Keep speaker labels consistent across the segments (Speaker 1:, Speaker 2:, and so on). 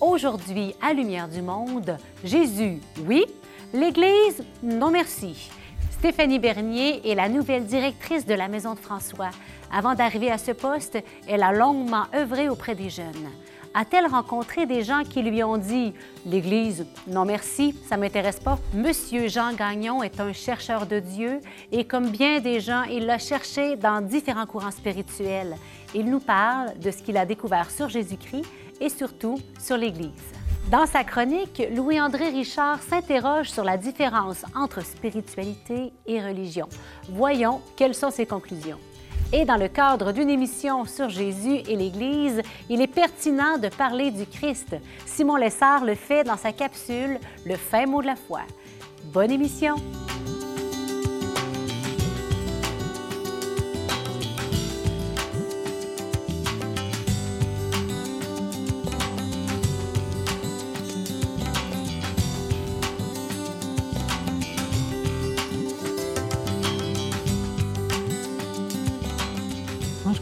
Speaker 1: Aujourd'hui, à Lumière du Monde, Jésus, oui. L'Église, non merci. Stéphanie Bernier est la nouvelle directrice de la Maison de François. Avant d'arriver à ce poste, elle a longuement œuvré auprès des jeunes. A-t-elle rencontré des gens qui lui ont dit L'Église, non merci, ça ne m'intéresse pas? Monsieur Jean Gagnon est un chercheur de Dieu et comme bien des gens, il l'a cherché dans différents courants spirituels. Il nous parle de ce qu'il a découvert sur Jésus-Christ et surtout sur l'Église. Dans sa chronique, Louis-André Richard s'interroge sur la différence entre spiritualité et religion. Voyons quelles sont ses conclusions. Et dans le cadre d'une émission sur Jésus et l'Église, il est pertinent de parler du Christ. Simon Lessard le fait dans sa capsule Le fin mot de la foi. Bonne émission!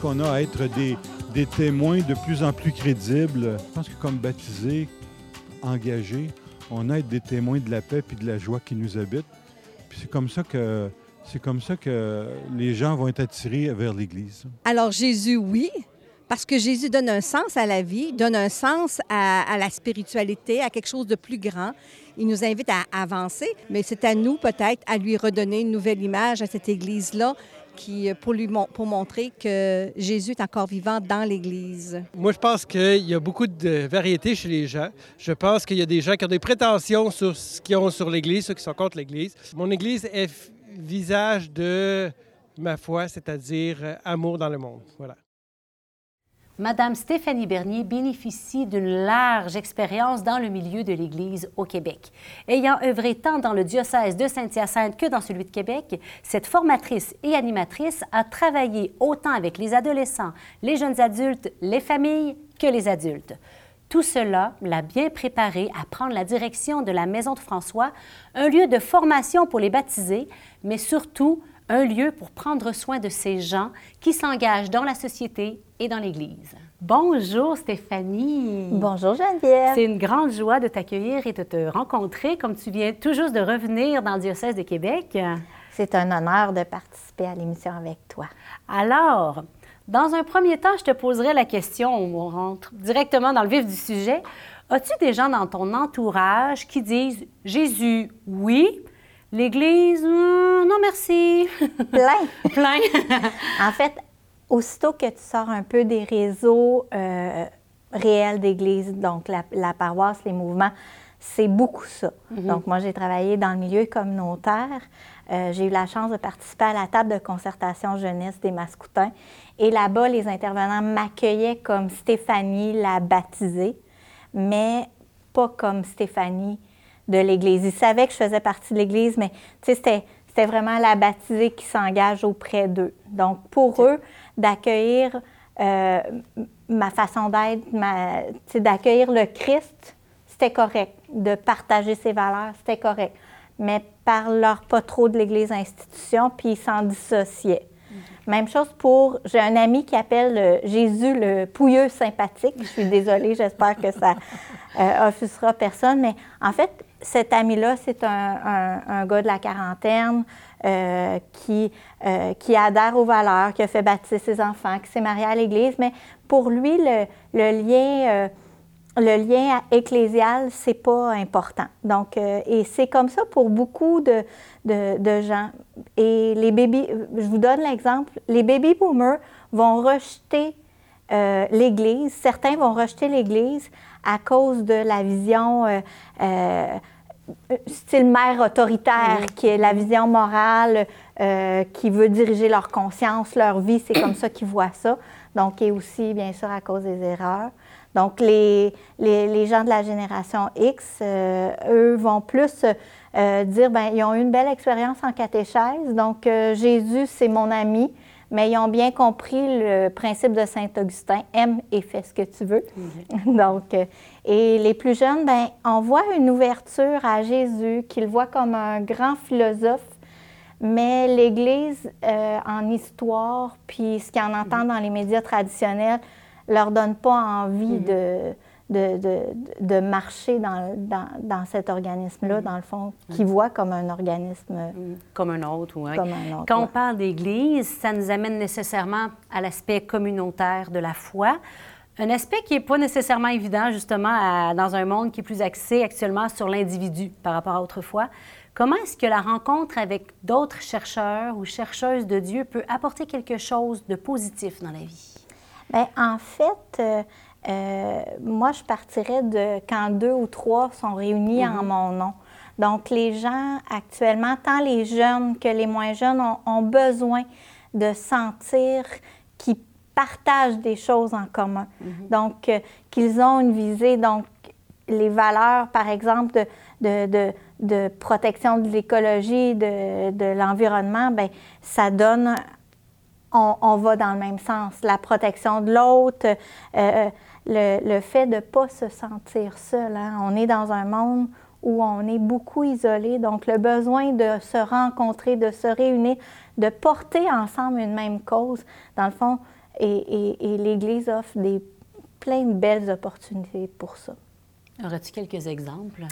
Speaker 2: Qu'on a à être des, témoins de plus en plus crédibles. Je pense que comme baptisés, engagés, on a être des témoins de la paix et de la joie qui nous habite. Puis c'est comme ça que c'est comme ça que les gens vont être attirés vers l'Église.
Speaker 3: Alors Jésus, oui, parce que Jésus donne un sens à la vie, donne un sens à, à, la spiritualité, à quelque chose de plus grand. Il nous invite à avancer, mais c'est à nous peut-être à lui redonner une nouvelle image à cette Église-là qui, pour, lui, montrer que Jésus est encore vivant dans l'Église.
Speaker 4: Moi, je pense qu'il y a beaucoup de variété chez les gens. Je pense qu'il y a des gens qui ont des prétentions sur ce qu'ils ont sur l'Église, ceux qui sont contre l'Église. Mon Église est visage de ma foi, c'est-à-dire euh, amour dans le monde. Voilà.
Speaker 1: Madame Stéphanie Bernier bénéficie d'une large expérience dans le milieu de l'Église au Québec. Ayant œuvré tant dans le diocèse de Saint-Hyacinthe que dans celui de Québec, cette formatrice et animatrice a travaillé autant avec les adolescents, les jeunes adultes, les familles que les adultes. Tout cela l'a bien préparée à prendre la direction de la Maison de François, un lieu de formation pour les baptisés, mais surtout un lieu pour prendre soin de ces gens qui s'engagent dans la société et dans l'Église. Bonjour Stéphanie.
Speaker 5: Bonjour Geneviève.
Speaker 1: C'est une grande joie de t'accueillir et de te rencontrer comme tu viens tout juste de revenir dans le diocèse de Québec.
Speaker 5: C'est un honneur de participer à l'émission avec toi.
Speaker 1: Alors, dans un premier temps, je te poserai la question, on rentre directement dans le vif du sujet. As-tu des gens dans ton entourage qui disent Jésus, oui, L'Église, hmm, non merci.
Speaker 5: Plein.
Speaker 1: Plein.
Speaker 5: en fait, aussitôt que tu sors un peu des réseaux euh, réels d'Église, donc la, paroisse, les mouvements, c'est beaucoup ça. Mm-hmm. Donc, moi, j'ai travaillé dans le milieu communautaire. Euh, j'ai eu la chance de participer à la table de concertation jeunesse des Mascoutins. Et là-bas, les intervenants m'accueillaient comme Stéphanie la baptisée, mais pas comme Stéphanie de l'Église. Ils savaient que je faisais partie de l'Église, mais c'était, c'était vraiment la baptisée qui s'engage auprès d'eux. Donc, pour eux, d'accueillir euh, ma façon d'être, d'accueillir le Christ, c'était correct. De partager ses valeurs, c'était correct. Mais parle-leur pas trop de l'Église institution, puis ils s'en dissociaient. Mm-hmm. Même chose pour, j'ai un ami qui appelle Jésus le pouilleux sympathique. Je suis désolée, j'espère que ça euh, offusquera personne, mais en fait, cet ami-là, c'est un, gars de la quarantaine euh, qui, euh, qui adhère aux valeurs, qui a fait baptiser ses enfants, qui s'est marié à l'Église, mais pour lui, le, lien, euh, le lien ecclésial, c'est pas important. Donc, et c'est comme ça pour beaucoup de, de, gens. Et les baby, je vous donne l'exemple, les baby boomers vont rejeter l'Église, certains vont rejeter l'Église à cause de la vision style mère autoritaire, qui est la vision morale, euh, qui veut diriger leur conscience, leur vie, c'est comme ça qu'ils voient ça. Donc, et aussi, bien sûr, à cause des erreurs. Donc, les, les, gens de la génération X, euh, eux, vont plus euh, dire, ben ils ont eu une belle expérience en catéchèse, donc Jésus, c'est mon ami, mais ils ont bien compris le principe de Saint Augustin, aime et fais ce que tu veux. Mhm. Donc, euh, et les plus jeunes, ben, on voit une ouverture à Jésus, qu'ils voient comme un grand philosophe, mais l'Église euh, en histoire, puis ce qu'ils en entendent dans les médias traditionnels, leur donne pas envie mhm. de, de, de, de marcher dans, dans, dans cet organisme-là, dans le fond, qui voit comme un organisme
Speaker 1: Mm, Comme un autre, oui.
Speaker 5: comme un autre.
Speaker 1: Quand on parle d'Église, ça nous amène nécessairement à l'aspect communautaire de la foi. Un aspect qui n'est pas nécessairement évident, justement, à- dans un monde qui est plus axé actuellement sur l'individu par rapport à autrefois. Comment est-ce que la rencontre avec d'autres chercheurs ou chercheuses de Dieu peut apporter quelque chose de positif dans la vie?
Speaker 5: Bien, en fait, euh, euh, moi, je partirais de quand deux ou trois sont réunis en mon nom. Donc, les gens actuellement, tant les jeunes que les moins jeunes, ont, ont besoin de sentir qu'ils partagent des choses en commun. Donc, euh, qu'ils ont une visée. Donc, les valeurs, par exemple, de, de, de- de protection de l'écologie, de, de l'environnement, ben ça donne on, on va dans le même sens. La protection de l'autre, euh, le, fait de ne pas se sentir seul. hein. On est dans un monde où on est beaucoup isolé, donc le besoin de se rencontrer, de se réunir, de porter ensemble une même cause, dans le fond, et l'Église offre des, plein de belles opportunités pour ça.
Speaker 1: Aurais-tu quelques exemples?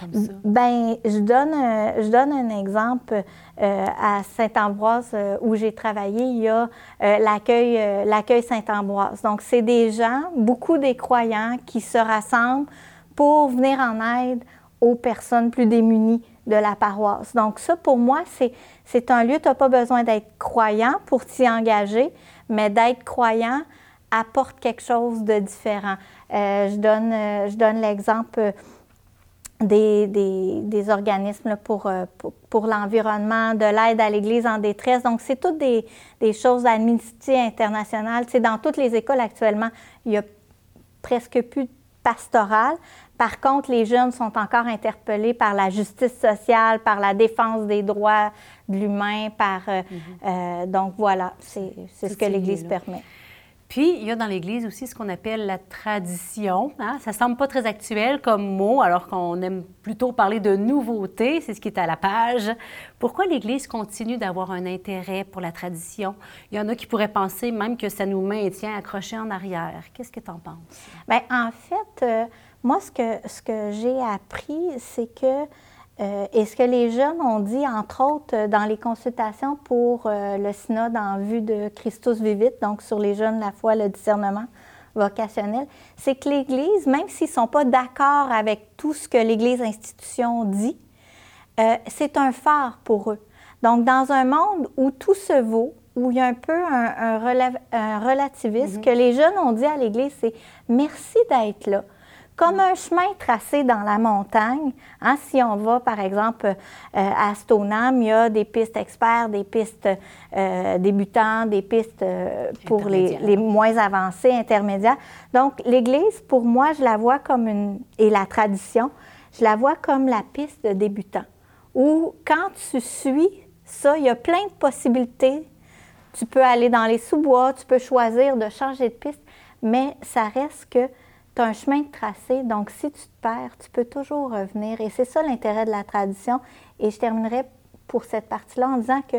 Speaker 1: Comme ça?
Speaker 5: Ben, je donne, un- je donne un exemple. euh, à Saint-Ambroise, euh, où j'ai travaillé, il y a euh, l'accueil, l'accueil Saint-Ambroise. Donc, c'est des gens, beaucoup des croyants, qui se rassemblent pour venir en aide aux personnes plus démunies de la paroisse. Donc, ça, pour moi, c'est, c'est un lieu, tu n'as pas besoin d'être croyant pour t'y engager, mais d'être croyant apporte quelque chose de différent. Je donne, je donne l'exemple des, des- des organismes là, pour, euh, pour, pour l'environnement, de l'aide à l'Église en détresse. Donc, c'est toutes des, des choses d'amnistie internationale. Sais, dans toutes les écoles actuellement, il y a presque plus de pastoral. Par contre, les jeunes sont encore interpellés par la justice sociale, par la défense des droits de l'humain, par... euh, euh, donc, voilà, c'est c'est ce que l'Église permet.
Speaker 1: Puis, il y a dans l'Église aussi ce qu'on appelle la tradition. hein. Ça semble pas très actuel comme mot, alors qu'on aime plutôt parler de nouveauté. C'est ce qui est à la page. Pourquoi l'Église continue d'avoir un intérêt pour la tradition? Il y en a qui pourraient penser même que ça nous maintient accrochés en arrière. Qu'est-ce que tu en penses?
Speaker 5: Bien, en fait, euh, moi, ce que, ce que j'ai appris, c'est que, euh, et ce que les jeunes ont dit, entre autres, euh, dans les consultations pour euh, le synode en vue de Christus Vivit, donc sur les jeunes, la foi, le discernement vocationnel, c'est que l'Église, même s'ils ne sont pas d'accord avec tout ce que l'Église institution dit, euh, c'est un phare pour eux. Donc, dans un monde où tout se vaut, où il y a un peu un, un relève- un relativisme, que les jeunes ont dit à l'Église, c'est merci d'être là. Comme un chemin tracé dans la montagne. hein, si on va, par exemple, euh, à Stoneham, il y a des pistes experts, des pistes euh, débutants, des pistes euh, pour les, moins avancés, intermédiaires. Donc, l'Église, pour moi, je la vois comme une... et la tradition, je la vois comme la piste de débutant. Où, quand tu suis ça, il y a plein de possibilités. Tu peux aller dans les sous-bois, tu peux choisir de changer de piste, mais ça reste que tu as un chemin de tracé. Donc, si tu te perds, tu peux toujours revenir. Et c'est ça l'intérêt de la tradition. Et je terminerai pour cette partie-là en disant que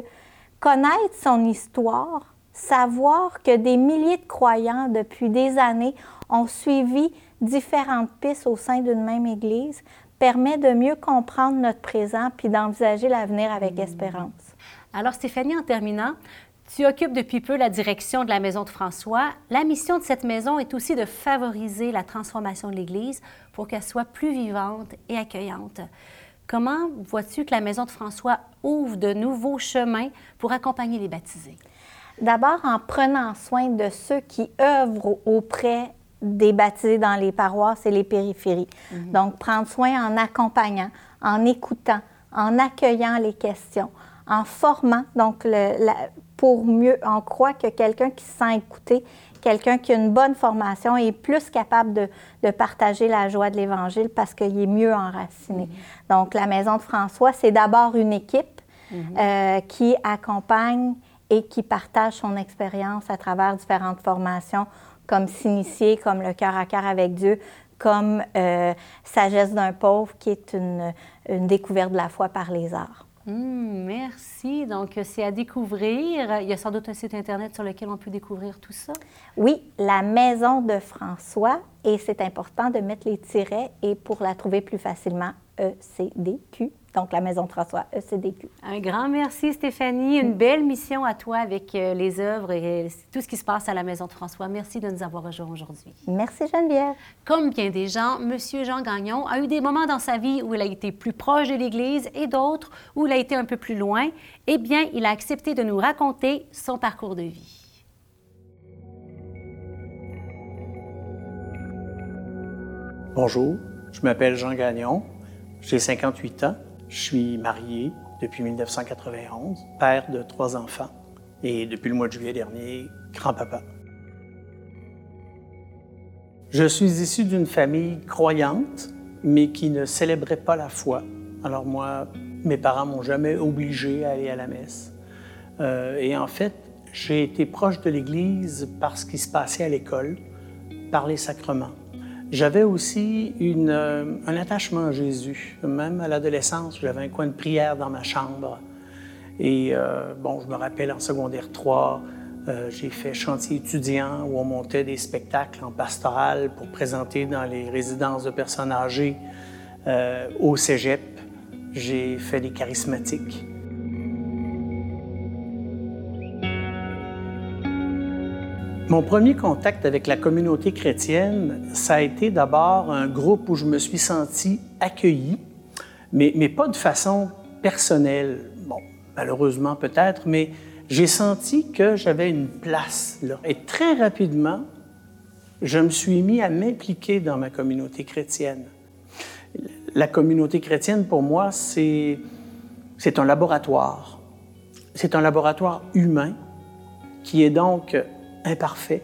Speaker 5: connaître son histoire, savoir que des milliers de croyants depuis des années ont suivi différentes pistes au sein d'une même Église permet de mieux comprendre notre présent puis d'envisager l'avenir avec espérance.
Speaker 1: Alors, Stéphanie, en terminant, tu occupes depuis peu la direction de la Maison de François. La mission de cette maison est aussi de favoriser la transformation de l'Église pour qu'elle soit plus vivante et accueillante. Comment vois-tu que la Maison de François ouvre de nouveaux chemins pour accompagner les baptisés?
Speaker 5: D'abord en prenant soin de ceux qui œuvrent auprès des baptisés dans les paroisses et les périphéries. Donc, prendre soin en accompagnant, en écoutant, en accueillant les questions, en formant. Donc, le- la- pour mieux, on croit que quelqu'un qui se sent écouté, quelqu'un qui a une bonne formation est plus capable de, de partager la joie de l'Évangile parce qu'il est mieux enraciné. Donc, la Maison de François, c'est d'abord une équipe euh, qui accompagne et qui partage son expérience à travers différentes formations, comme s'initier, comme le cœur à cœur avec Dieu, comme euh, Sagesse d'un pauvre, qui est une, une découverte de la foi par les arts.
Speaker 1: Hum, merci. Donc, c'est à découvrir. Il y a sans doute un site Internet sur lequel on peut découvrir tout ça?
Speaker 5: Oui, la Maison de François. Et c'est important de mettre les tirets et pour la trouver plus facilement, ECDQ donc la Maison de François ECDQ.
Speaker 1: Un grand merci, Stéphanie. Une belle mission à toi avec euh, les œuvres et tout ce qui se passe à la Maison de François. Merci de nous avoir rejoints aujourd'hui.
Speaker 5: Merci, Geneviève.
Speaker 1: Comme bien des gens, M. Jean Gagnon a eu des moments dans sa vie où il a été plus proche de l'Église et d'autres où il a été un peu plus loin. Eh bien, il a accepté de nous raconter son parcours de vie.
Speaker 6: Bonjour, je m'appelle Jean Gagnon, j'ai 58 ans. Je suis marié depuis 1991, père de trois enfants et depuis le mois de juillet dernier, grand-papa. Je suis issu d'une famille croyante, mais qui ne célébrait pas la foi. Alors moi, mes parents m'ont jamais obligé à aller à la messe. Euh, et en fait, j'ai été proche de l'Église par ce qui se passait à l'école, par les sacrements. J'avais aussi euh, un attachement à Jésus. Même à l'adolescence, j'avais un coin de prière dans ma chambre. Et euh, bon, je me rappelle en secondaire 3, euh, j'ai fait chantier étudiant où on montait des spectacles en pastoral pour présenter dans les résidences de personnes âgées. au cégep, j'ai fait des charismatiques. Mon premier contact avec la communauté chrétienne, ça a été d'abord un groupe où je me suis senti accueilli, mais, mais pas de façon personnelle. Bon, malheureusement peut-être, mais j'ai senti que j'avais une place là. Et très rapidement, je me suis mis à m'impliquer dans ma communauté chrétienne. La communauté chrétienne, pour moi, c'est, c'est un laboratoire. C'est un laboratoire humain qui est donc imparfait,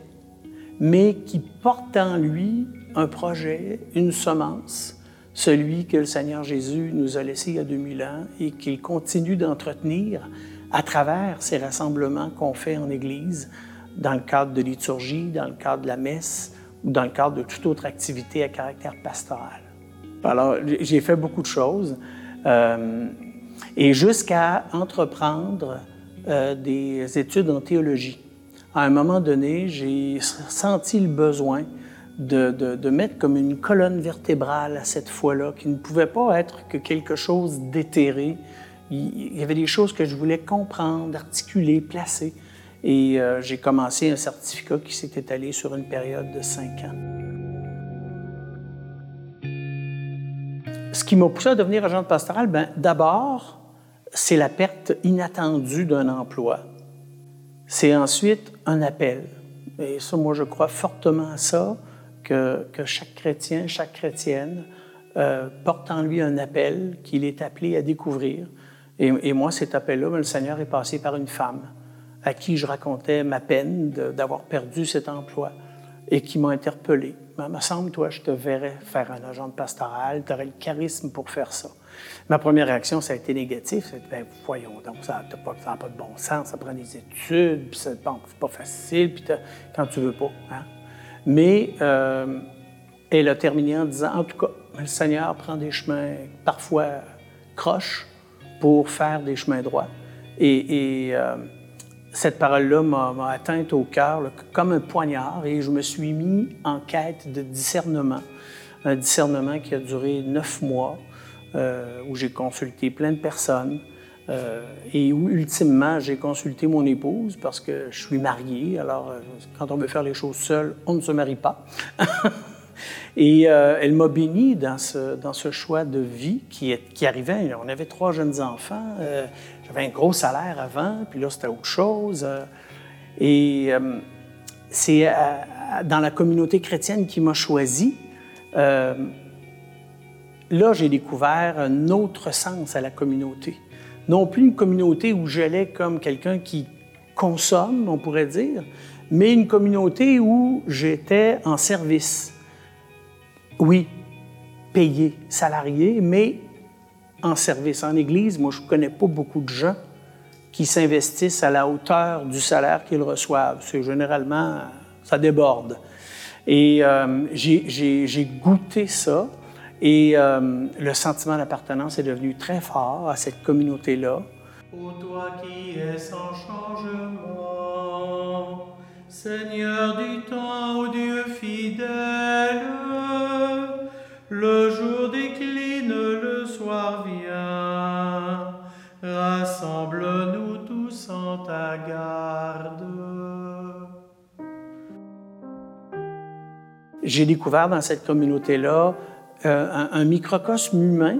Speaker 6: mais qui porte en lui un projet, une semence, celui que le Seigneur Jésus nous a laissé il y a 2000 ans et qu'il continue d'entretenir à travers ces rassemblements qu'on fait en Église, dans le cadre de liturgie, dans le cadre de la messe ou dans le cadre de toute autre activité à caractère pastoral. Alors, j'ai fait beaucoup de choses euh, et jusqu'à entreprendre euh, des études en théologie à un moment donné, j'ai senti le besoin de, de, mettre comme une colonne vertébrale à cette foi-là, qui ne pouvait pas être que quelque chose d'éthéré. Il y avait des choses que je voulais comprendre, articuler, placer. Et euh, j'ai commencé un certificat qui s'est étalé sur une période de cinq ans. Ce qui m'a poussé à devenir agent pastoral, ben, d'abord, c'est la perte inattendue d'un emploi. C'est ensuite un appel. Et ça, moi, je crois fortement à ça, que, que chaque chrétien, chaque chrétienne euh, porte en lui un appel qu'il est appelé à découvrir. Et, et moi, cet appel-là, ben, le Seigneur est passé par une femme à qui je racontais ma peine d'avoir perdu cet emploi et qui m'a interpellé. Il me semble, toi, je te verrais faire un agent de pastoral, tu aurais le charisme pour faire ça. Ma première réaction, ça a été négatif. C'est ben, voyons donc, ça n'a pas, pas, de bon sens, ça prend des études, puis c'est pas facile, puis quand tu veux pas. Hein. Mais euh, elle a terminé en disant, en tout cas, le Seigneur prend des chemins parfois croches pour faire des chemins droits. Euh, cette parole-là m'a atteinte au cœur comme un poignard et je me suis mis en quête de discernement. Un discernement qui a duré neuf mois euh, où j'ai consulté plein de personnes euh, et où, ultimement, j'ai consulté mon épouse parce que je suis marié. Alors, euh, quand on veut faire les choses seul, on ne se marie pas. et elle m'a béni dans ce, dans ce choix de vie qui, arrivait. On avait trois jeunes enfants. J'avais un gros salaire avant, puis là, c'était autre chose. et c'est dans la communauté chrétienne qui m'a choisi là, j'ai découvert un autre sens à la communauté. Non plus une communauté où j'allais comme quelqu'un qui consomme, on pourrait dire, mais une communauté où j'étais en service. Oui, payé, salarié, mais en service. En Église, moi, je ne connais pas beaucoup de gens qui s'investissent à la hauteur du salaire qu'ils reçoivent. C'est généralement, ça déborde. Et euh, j'ai goûté ça. Et euh, le sentiment d'appartenance est devenu très fort à cette communauté-là.
Speaker 7: Toi qui es sans changement, Seigneur du
Speaker 6: J'ai découvert dans cette communauté-là euh, un, microcosme humain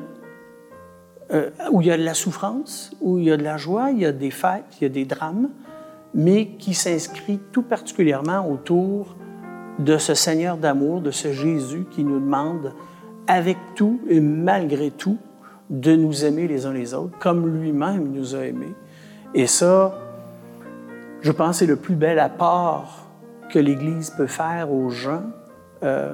Speaker 6: euh, où il y a de la souffrance, où il y a de la joie, il y a des fêtes, il y a des drames, mais qui s'inscrit tout particulièrement autour de ce Seigneur d'amour, de ce Jésus qui nous demande, avec tout et malgré tout, de nous aimer les uns les autres, comme lui-même nous a aimés. Et ça, je pense, c'est le plus bel apport que l'Église peut faire aux gens, euh,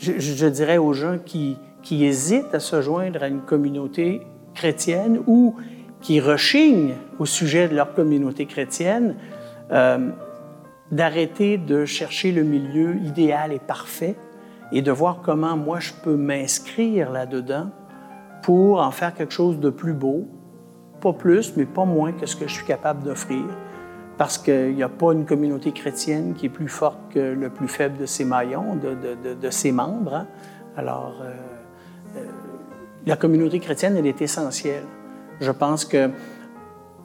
Speaker 6: je, dirais aux gens qui, qui hésitent à se joindre à une communauté chrétienne ou qui rechignent au sujet de leur communauté chrétienne, euh, d'arrêter de chercher le milieu idéal et parfait et de voir comment moi je peux m'inscrire là-dedans pour en faire quelque chose de plus beau, pas plus, mais pas moins que ce que je suis capable d'offrir, parce qu'il n'y a pas une communauté chrétienne qui est plus forte que le plus faible de ses maillons, de, ses membres. Hein. Alors, euh, euh, la communauté chrétienne, elle est essentielle. Je pense que,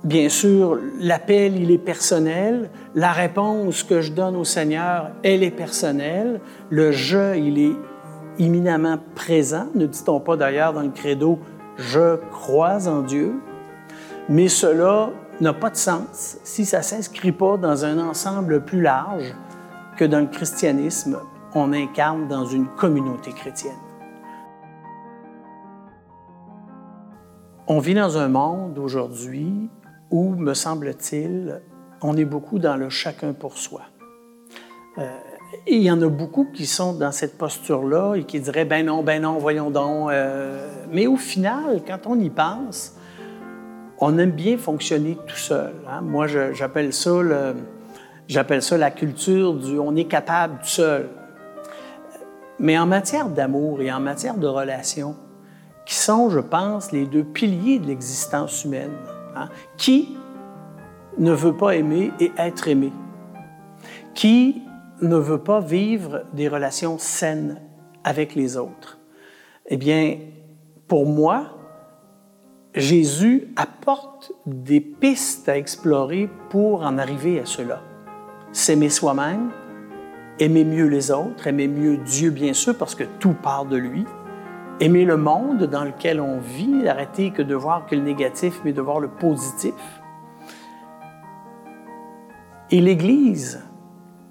Speaker 6: bien sûr, l'appel, il est personnel. La réponse que je donne au Seigneur, elle est personnelle. Le je, il est imminemment présent. Ne dit-on pas d'ailleurs dans le credo, je crois en Dieu. Mais cela n'a pas de sens si ça ne s'inscrit pas dans un ensemble plus large que dans le christianisme, on incarne dans une communauté chrétienne. On vit dans un monde aujourd'hui où, me semble-t-il, on est beaucoup dans le chacun pour soi. Euh, et il y en a beaucoup qui sont dans cette posture-là et qui diraient ben non, ben non, voyons donc. Euh, mais au final, quand on y pense, on aime bien fonctionner tout seul. Hein. Moi, j'appelle ça, la culture du on est capable tout seul. Mais en matière d'amour et en matière de relation, qui sont, je pense, les deux piliers de l'existence humaine. Hein? Qui ne veut pas aimer et être aimé? Qui ne veut pas vivre des relations saines avec les autres? Eh bien, pour moi, Jésus apporte des pistes à explorer pour en arriver à cela. S'aimer soi-même, aimer mieux les autres, aimer mieux Dieu, bien sûr, parce que tout part de lui, aimer le monde dans lequel on vit, arrêter que de voir que le négatif, mais de voir le positif. Et l'Église,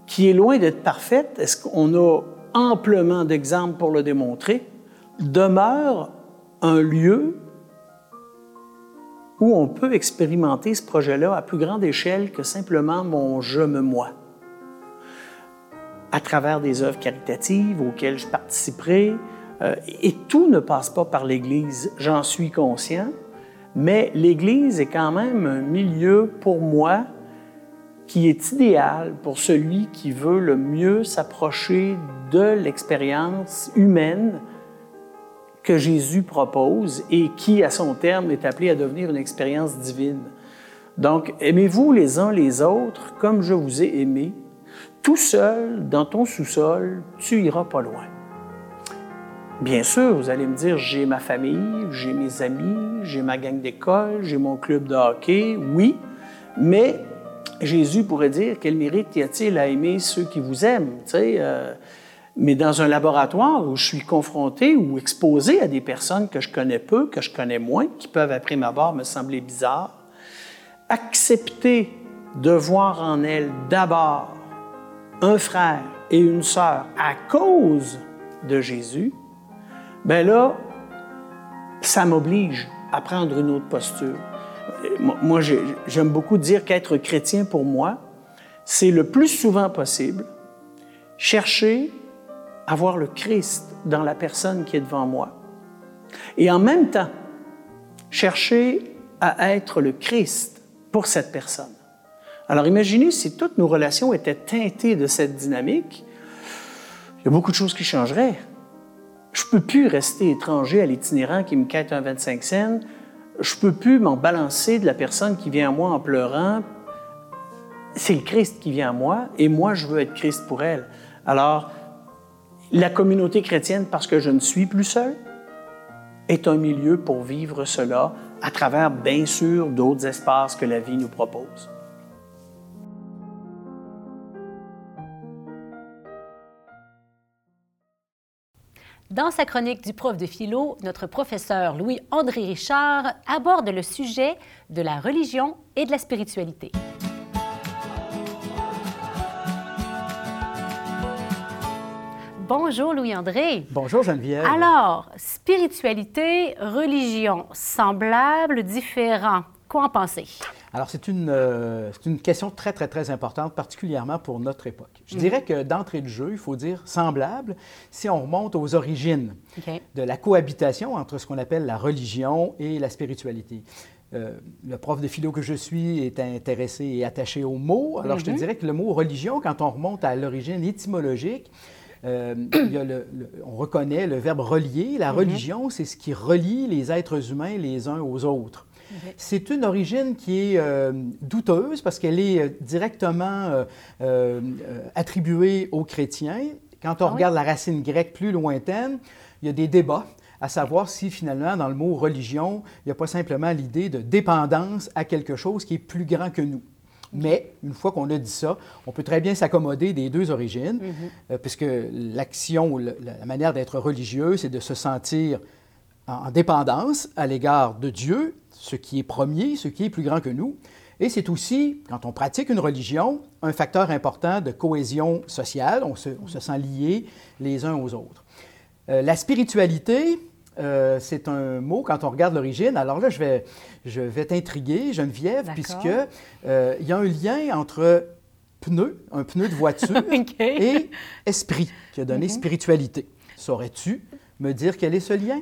Speaker 6: qui est loin d'être parfaite, est-ce qu'on a amplement d'exemples pour le démontrer, demeure un lieu où on peut expérimenter ce projet-là à plus grande échelle que simplement mon je me moi. À travers des œuvres caritatives auxquelles je participerai, euh, et tout ne passe pas par l'Église, j'en suis conscient, mais l'Église est quand même un milieu pour moi qui est idéal pour celui qui veut le mieux s'approcher de l'expérience humaine que Jésus propose et qui, à son terme, est appelé à devenir une expérience divine. Donc, aimez-vous les uns les autres comme je vous ai aimé? Tout seul, dans ton sous-sol, tu iras pas loin. Bien sûr, vous allez me dire, j'ai ma famille, j'ai mes amis, j'ai ma gang d'école, j'ai mon club de hockey, oui, mais Jésus pourrait dire, quel mérite y a-t-il à aimer ceux qui vous aiment? Euh, mais dans un laboratoire où je suis confronté ou exposé à des personnes que je connais peu, que je connais moins, qui peuvent après ma barre me sembler bizarres, accepter de voir en elles d'abord un frère et une sœur à cause de Jésus, ben là, ça m'oblige à prendre une autre posture. Moi, j'aime beaucoup dire qu'être chrétien pour moi, c'est le plus souvent possible chercher à voir le Christ dans la personne qui est devant moi. Et en même temps, chercher à être le Christ pour cette personne. Alors imaginez si toutes nos relations étaient teintées de cette dynamique, il y a beaucoup de choses qui changeraient. Je ne peux plus rester étranger à l'itinérant qui me quête un 25 cents. Je ne peux plus m'en balancer de la personne qui vient à moi en pleurant. C'est le Christ qui vient à moi et moi, je veux être Christ pour elle. Alors, la communauté chrétienne, parce que je ne suis plus seul, est un milieu pour vivre cela à travers, bien sûr, d'autres espaces que la vie nous propose.
Speaker 1: Dans sa chronique du prof de philo, notre professeur Louis-André Richard aborde le sujet de la religion et de la spiritualité. Bonjour Louis-André.
Speaker 8: Bonjour Geneviève.
Speaker 1: Alors, spiritualité, religion, semblable, différent. Quoi en penser?
Speaker 8: Alors, c'est une, euh, une question très, très, très importante, particulièrement pour notre époque. Je dirais que d'entrée de jeu, il faut dire semblable si on remonte aux origines de la cohabitation entre ce qu'on appelle la religion et la spiritualité. Euh, le prof de philo que je suis est intéressé et attaché aux mots. Alors, je te dirais que le mot religion, quand on remonte à l'origine étymologique, euh, il y a le- le- on reconnaît le verbe relier. La religion, c'est ce qui relie les êtres humains les uns aux autres. C'est une origine qui est euh, douteuse parce qu'elle est euh, directement attribuée aux chrétiens. Quand on
Speaker 1: Ah oui?
Speaker 8: regarde la racine grecque plus lointaine, il y a des débats à savoir si finalement, dans le mot religion, il n'y a pas simplement l'idée de dépendance à quelque chose qui est plus grand que nous. Mais une fois qu'on a dit ça, on peut très bien s'accommoder des deux origines, euh, puisque l'action, ou la manière d'être religieux, c'est de se sentir en en dépendance à l'égard de Dieu, ce qui est premier, ce qui est plus grand que nous. Et c'est aussi, quand on pratique une religion, un facteur important de cohésion sociale. On se, on se sent liés les uns aux autres. Euh, la spiritualité, euh, c'est un mot, quand on regarde l'origine, alors là, je vais, je vais t'intriguer, Geneviève, puisque euh, il y a un lien entre pneu, un pneu de voiture, et esprit, qui a donné spiritualité. Saurais-tu me dire quel est ce lien?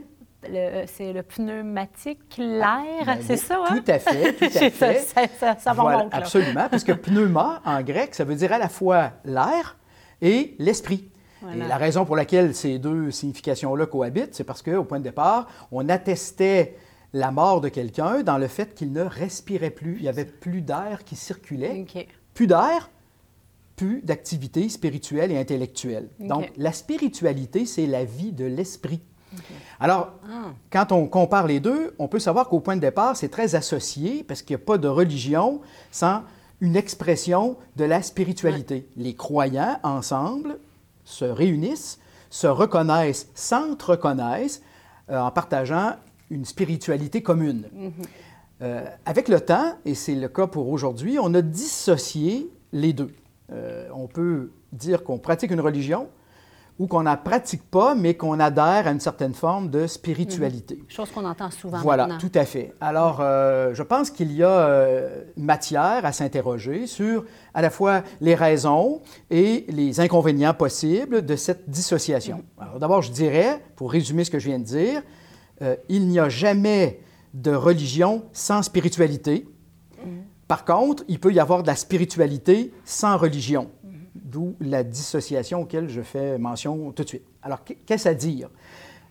Speaker 1: C'est le pneumatique, l'air,
Speaker 8: Ben,
Speaker 1: c'est ça, hein?
Speaker 8: Tout à fait, tout à fait.
Speaker 1: ça, ça, ça m'en
Speaker 8: Voilà,
Speaker 1: manque, là.
Speaker 8: absolument, parce que pneuma, en grec, ça veut dire à la fois l'air et l'esprit.
Speaker 1: Voilà.
Speaker 8: Et la raison pour laquelle ces deux significations-là cohabitent, c'est parce qu'au point de départ, on attestait la mort de quelqu'un dans le fait qu'il ne respirait plus. Il n'y avait plus d'air qui circulait. Plus d'air, plus d'activité spirituelle et intellectuelle. Donc, la spiritualité, c'est la vie de l'esprit. Alors,
Speaker 1: Ah.
Speaker 8: quand on compare les deux, on peut savoir qu'au point de départ, c'est très associé parce qu'il n'y a pas de religion sans une expression de la spiritualité. Les croyants, ensemble, se réunissent, se reconnaissent, s'entreconnaissent euh, en partageant une spiritualité commune. Euh, avec le temps, et c'est le cas pour aujourd'hui, on a dissocié les deux. Euh, on peut dire qu'on pratique une religion ou qu'on n'en pratique pas, mais qu'on adhère à une certaine forme de spiritualité.
Speaker 1: Chose qu'on entend souvent
Speaker 8: Voilà,
Speaker 1: maintenant.
Speaker 8: tout à fait. Alors, euh, je pense qu'il y a euh, matière à s'interroger sur à la fois les raisons et les inconvénients possibles de cette dissociation. Alors, d'abord, je dirais, pour résumer ce que je viens de dire, euh, il n'y a jamais de religion sans spiritualité. Par contre, il peut y avoir de la spiritualité sans religion, d'où la dissociation auquel je fais mention tout de suite. Alors, qu- qu'est-ce à dire?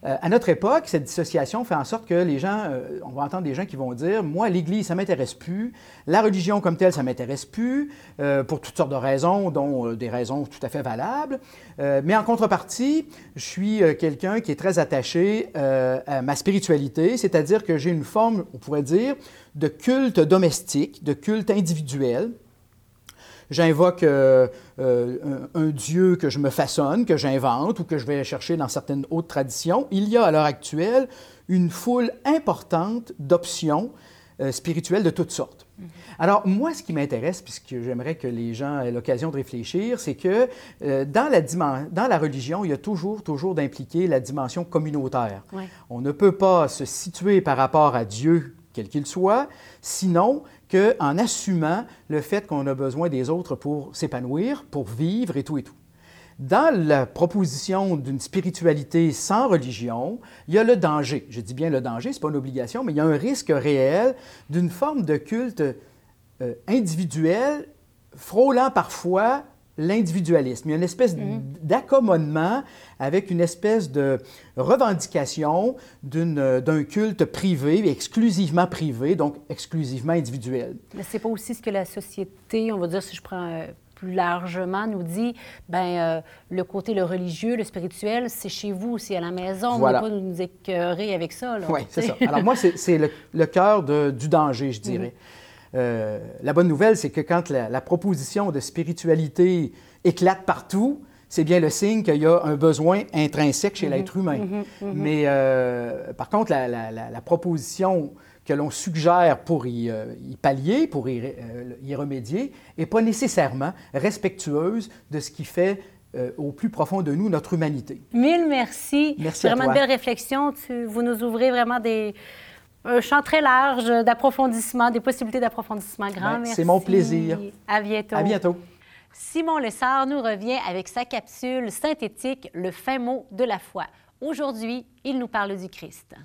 Speaker 8: Euh, à notre époque, cette dissociation fait en sorte que les gens, euh, on va entendre des gens qui vont dire, moi, l'Église, ça m'intéresse plus, la religion comme telle, ça m'intéresse plus, euh, pour toutes sortes de raisons, dont des raisons tout à fait valables. Mais en contrepartie, je suis quelqu'un qui est très attaché à ma spiritualité, c'est-à-dire que j'ai une forme, on pourrait dire, de culte domestique, de culte individuel. J'invoque euh, euh, un, un Dieu que je me façonne, que j'invente ou que je vais chercher dans certaines autres traditions. Il y a à l'heure actuelle une foule importante d'options euh, spirituelles de toutes sortes. Alors, moi, ce qui m'intéresse, puisque j'aimerais que les gens aient l'occasion de réfléchir, c'est que euh, dans, la dimen- dans la religion, il y a toujours, toujours d'impliquer la dimension communautaire.
Speaker 1: Ouais.
Speaker 8: On ne peut pas se situer par rapport à Dieu, quel qu'il soit, sinon qu'en assumant le fait qu'on a besoin des autres pour s'épanouir, pour vivre et tout et tout. Dans la proposition d'une spiritualité sans religion, il y a le danger. Je dis bien le danger, ce n'est pas une obligation, mais il y a un risque réel d'une forme de culte euh, individuel, frôlant parfois l'individualisme. Il y a une espèce
Speaker 1: Mhm.
Speaker 8: d'accommodement avec une espèce de revendication d'une- d'un culte privé, exclusivement privé, donc exclusivement individuel.
Speaker 1: Mais c'est pas aussi ce que la société, on va dire, si je prends euh, plus largement, nous dit, ben euh, le côté le religieux, le spirituel, c'est chez vous, c'est à la maison.
Speaker 8: Voilà.
Speaker 1: On ne pas nous écœurer avec ça. là,
Speaker 8: Oui, c'est ça. Alors moi, c'est le, le cœur du danger, je dirais. Euh, la bonne nouvelle, c'est que quand la, la proposition de spiritualité éclate partout, c'est bien le signe qu'il y a un besoin intrinsèque chez l'être humain. Mais euh, par contre, la, la- la- la proposition que l'on suggère pour y, euh, y pallier, pour y, y remédier, n'est pas nécessairement respectueuse de ce qui fait au plus profond de nous notre humanité.
Speaker 1: Mille merci.
Speaker 8: Merci
Speaker 1: C'est
Speaker 8: à
Speaker 1: vraiment
Speaker 8: toi.
Speaker 1: une belle réflexion. Tu- vous nous ouvrez vraiment des, un champ très large d'approfondissement, des possibilités d'approfondissement grand.
Speaker 8: Ben,
Speaker 1: merci.
Speaker 8: c'est mon plaisir.
Speaker 1: À bientôt.
Speaker 8: À bientôt.
Speaker 1: Simon Lessard nous revient avec sa capsule synthétique Le fin mot de la foi. Aujourd'hui, il nous parle du Christ.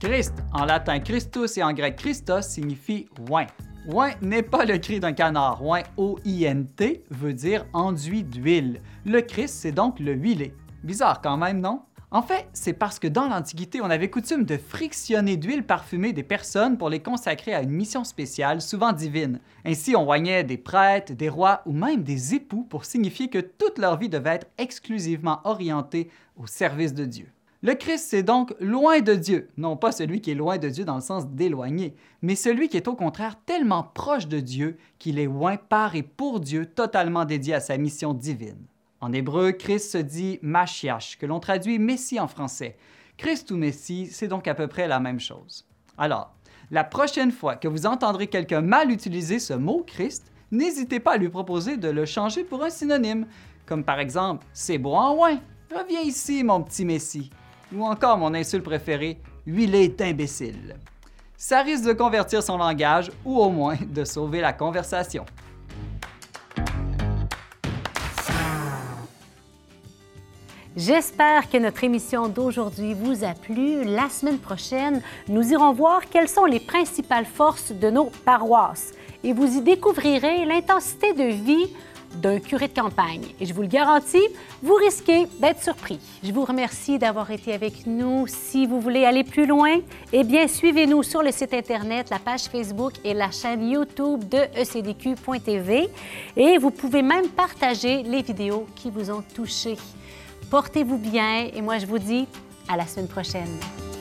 Speaker 9: Christ, en latin Christus et en grec Christos, signifie oint. Oint n'est pas le cri d'un canard. Oint, O-I-N-T, veut dire enduit d'huile. Le Christ, c'est donc le huilé. Bizarre quand même, non? En fait, c'est parce que dans l'Antiquité, on avait coutume de frictionner d'huile parfumée des personnes pour les consacrer à une mission spéciale, souvent divine. Ainsi, on oignait des prêtres, des rois ou même des époux pour signifier que toute leur vie devait être exclusivement orientée au service de Dieu. Le Christ, c'est donc loin de Dieu, non pas celui qui est loin de Dieu dans le sens d'éloigné, mais celui qui est au contraire tellement proche de Dieu qu'il est loin par et pour Dieu, totalement dédié à sa mission divine. En hébreu, Christ se dit Mashiach, que l'on traduit Messie en français. Christ ou Messie, c'est donc à peu près la même chose. Alors, la prochaine fois que vous entendrez quelqu'un mal utiliser ce mot Christ, n'hésitez pas à lui proposer de le changer pour un synonyme, comme par exemple C'est beau en ouin, reviens ici, mon petit Messie. Ou encore mon insulte préférée, huilé d'imbécile. Ça risque de convertir son langage ou au moins de sauver la conversation.
Speaker 1: J'espère que notre émission d'aujourd'hui vous a plu. La semaine prochaine, nous irons voir quelles sont les principales forces de nos paroisses et vous y découvrirez l'intensité de vie d'un curé de campagne. Et je vous le garantis, vous risquez d'être surpris. Je vous remercie d'avoir été avec nous. Si vous voulez aller plus loin, eh bien, suivez-nous sur le site Internet, la page Facebook et la chaîne YouTube de ecdq.tv. Et vous pouvez même partager les vidéos qui vous ont touché. Portez-vous bien et moi, je vous dis à la semaine prochaine.